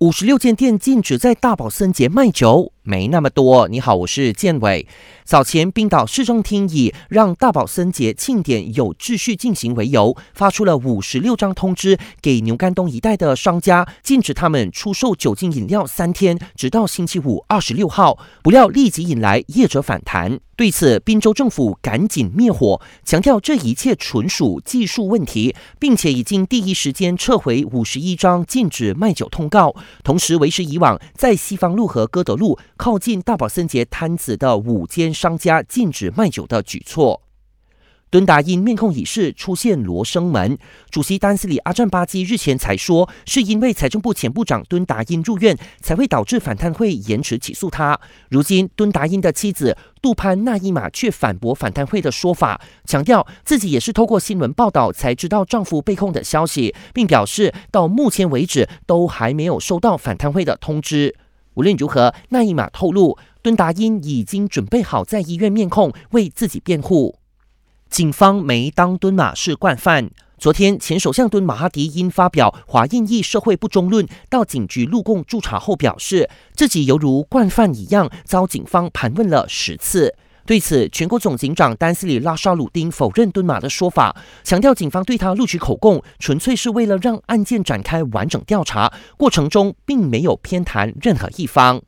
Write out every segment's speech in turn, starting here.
五十六间店禁止在大宝森节卖酒，没那么多。你好，我是建伟。早前，冰岛市政厅以让大宝森节庆典有秩序进行为由，发出了五十六张通知给牛肝东一带的商家，禁止他们出售酒精饮料三天，直到星期五二十六号。不料立即引来业者反弹。对此，滨州政府赶紧灭火，强调这一切纯属技术问题，并且已经第一时间撤回五十一张禁止卖酒通告，同时维持以往在西方路和歌德路靠近大宝森节摊子的五间商家禁止卖酒的举措。敦达因面控已事出现罗生门，主席丹斯里阿占巴基日前才说，是因为财政部前部长敦达因入院，才会导致反贪会延迟起诉他。如今，敦达因的妻子杜潘纳伊玛却反驳反贪会的说法，强调自己也是透过新闻报道才知道丈夫被控的消息，并表示到目前为止都还没有收到反贪会的通知。无论如何，纳伊玛透露，敦达因已经准备好在医院面控，为自己辩护。警方没当敦马是惯犯。昨天，前首相敦马哈迪因发表华印裔社会不中论，到警局录供驻查后，表示自己犹如惯犯一样，遭警方盘问了十次。对此，全国总警长丹斯里拉沙鲁丁否认敦马的说法，强调警方对他录取口供，纯粹是为了让案件展开完整调查，过程中并没有偏袒任何一方。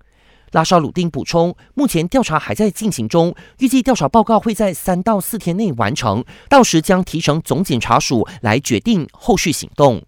拉沙鲁丁补充，目前调查还在进行中，预计调查报告会在三到四天内完成，到时将提呈总检察署来决定后续行动。